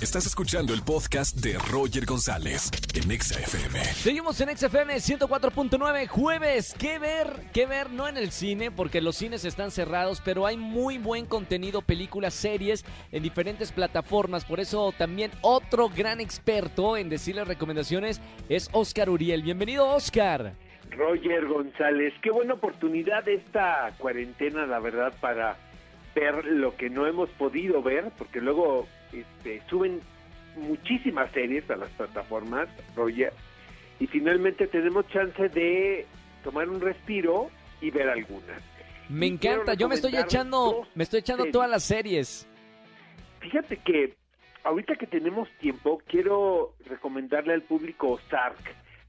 Estás escuchando el podcast de Roger González en Exa FM. Seguimos en XFM 104.9, jueves. ¿Qué ver? ¿Qué ver? No en el cine, porque los cines están cerrados, pero hay muy buen contenido, películas, series en diferentes plataformas. Por eso también otro gran experto en decirle recomendaciones es Oscar Uriel. Bienvenido, Oscar. Roger González, qué buena oportunidad esta cuarentena, la verdad, para ver lo que no hemos podido ver, porque luego este, suben muchísimas series a las plataformas, Roger, y finalmente tenemos chance de tomar un respiro y ver algunas. Me Y encanta, yo me estoy echando, me estoy echando series. todas las series. Fíjate que ahorita que tenemos tiempo, quiero recomendarle al público Ozark.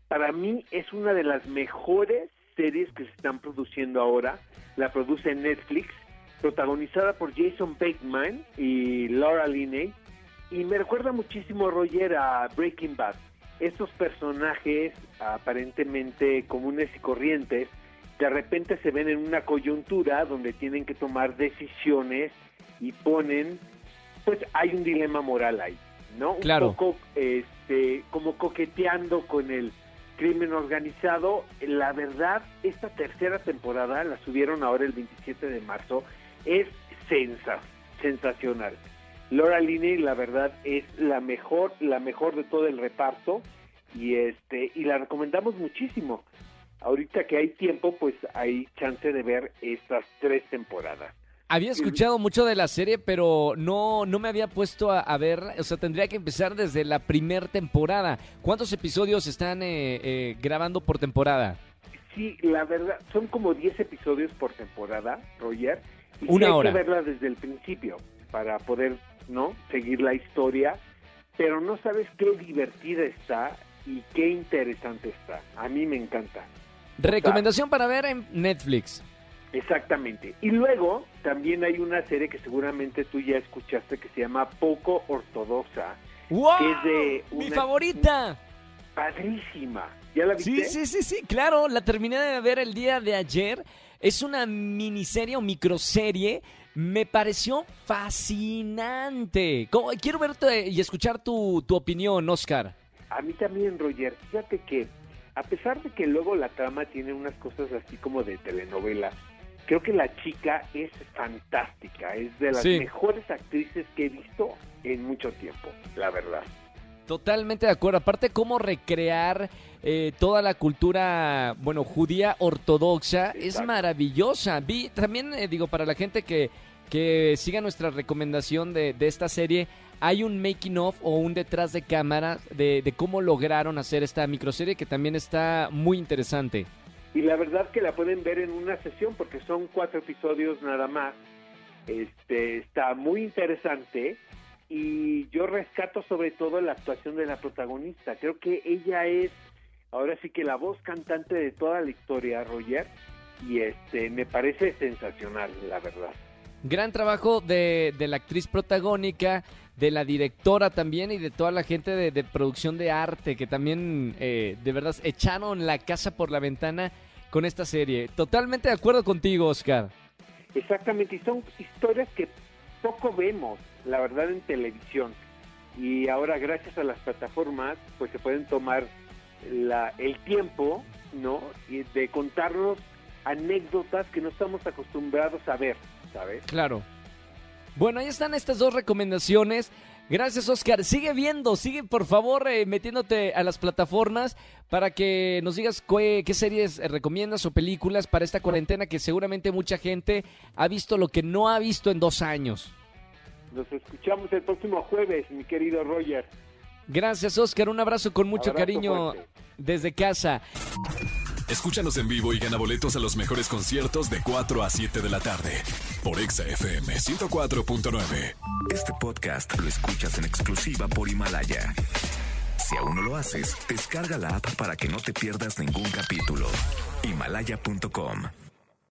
Para mí es una de las mejores series que se están produciendo ahora. La produce Netflix, protagonizada por Jason Bateman y Laura Linney. Y me recuerda muchísimo, Roger, a Breaking Bad. Estos personajes aparentemente comunes y corrientes, de repente se ven en una coyuntura donde tienen que tomar decisiones y ponen pues hay un dilema moral ahí, ¿no? Claro. Un poco este, como coqueteando con el crimen organizado. La verdad, esta tercera temporada, la subieron ahora el 27 de marzo, es sensa, sensacional. Laura Linney, la verdad, es la mejor, la mejor de todo el reparto y este y la recomendamos muchísimo. Ahorita que hay tiempo, pues hay chance de ver estas tres temporadas. Había escuchado mucho de la serie, pero no, no me había puesto a, a ver, o sea, tendría que empezar desde la primera temporada. ¿Cuántos episodios están eh, eh, grabando por temporada? Sí, la verdad, son como 10 episodios por temporada, Roger. Y Una hay hora. que verla desde el principio para poder, ¿no? Seguir la historia. Pero no sabes qué divertida está y qué interesante está. A mí me encanta. Recomendación para ver en Netflix. Exactamente. Y luego también hay una serie que seguramente tú ya escuchaste que se llama Poco Ortodoxa. ¡Wow! Que es de ¡Mi una- favorita! Padrísima. ¿Ya la viste? Sí, sí, sí, sí, claro. La terminé de ver el día de ayer. Es una miniserie o microserie. Me pareció fascinante. ¿Cómo- Quiero verte y escuchar tu, tu opinión, Oscar. A mí también, Roger. Fíjate que, a pesar de que luego la trama tiene unas cosas así como de telenovela, creo que la chica es fantástica. Es de las Sí. mejores actrices que he visto en mucho tiempo, la verdad. Totalmente de acuerdo. Aparte, cómo recrear eh, toda la cultura, bueno, judía ortodoxa es maravillosa. Vi, también eh, digo, para la gente que, que siga nuestra recomendación de, de esta serie, hay un making of o un detrás de cámara de, de cómo lograron hacer esta microserie que también está muy interesante. Y la verdad que la pueden ver en una sesión porque son cuatro episodios nada más. Este está muy interesante y yo rescato sobre todo la actuación de la protagonista. Creo que ella es ahora sí que la voz cantante de toda la historia, Roger, y este me parece sensacional, la verdad. Gran trabajo de, de la actriz protagónica, de la directora también y de toda la gente de, de producción de arte que también eh, de verdad echaron la casa por la ventana con esta serie. Totalmente de acuerdo contigo, Oscar. Exactamente, y son historias que poco vemos, la verdad, en televisión. Y ahora, gracias a las plataformas, pues se pueden tomar la, el tiempo, ¿no? Y de contarnos anécdotas que no estamos acostumbrados a ver, ¿sabes? Claro. Bueno, ahí están estas dos recomendaciones. Gracias, Oscar. Sigue viendo, sigue por favor eh, metiéndote a las plataformas para que nos digas qué, qué series recomiendas o películas para esta cuarentena que seguramente mucha gente ha visto lo que no ha visto en dos años. Nos escuchamos el próximo jueves, mi querido Roger. Gracias, Oscar. Un abrazo con mucho Abrazo cariño fuerte. desde casa. Escúchanos en vivo y gana boletos a los mejores conciertos de 4 a 7 de la tarde por Exa FM 104.9. Este podcast lo escuchas en exclusiva por Himalaya. Si aún no lo haces, descarga la app para que no te pierdas ningún capítulo. Himalaya.com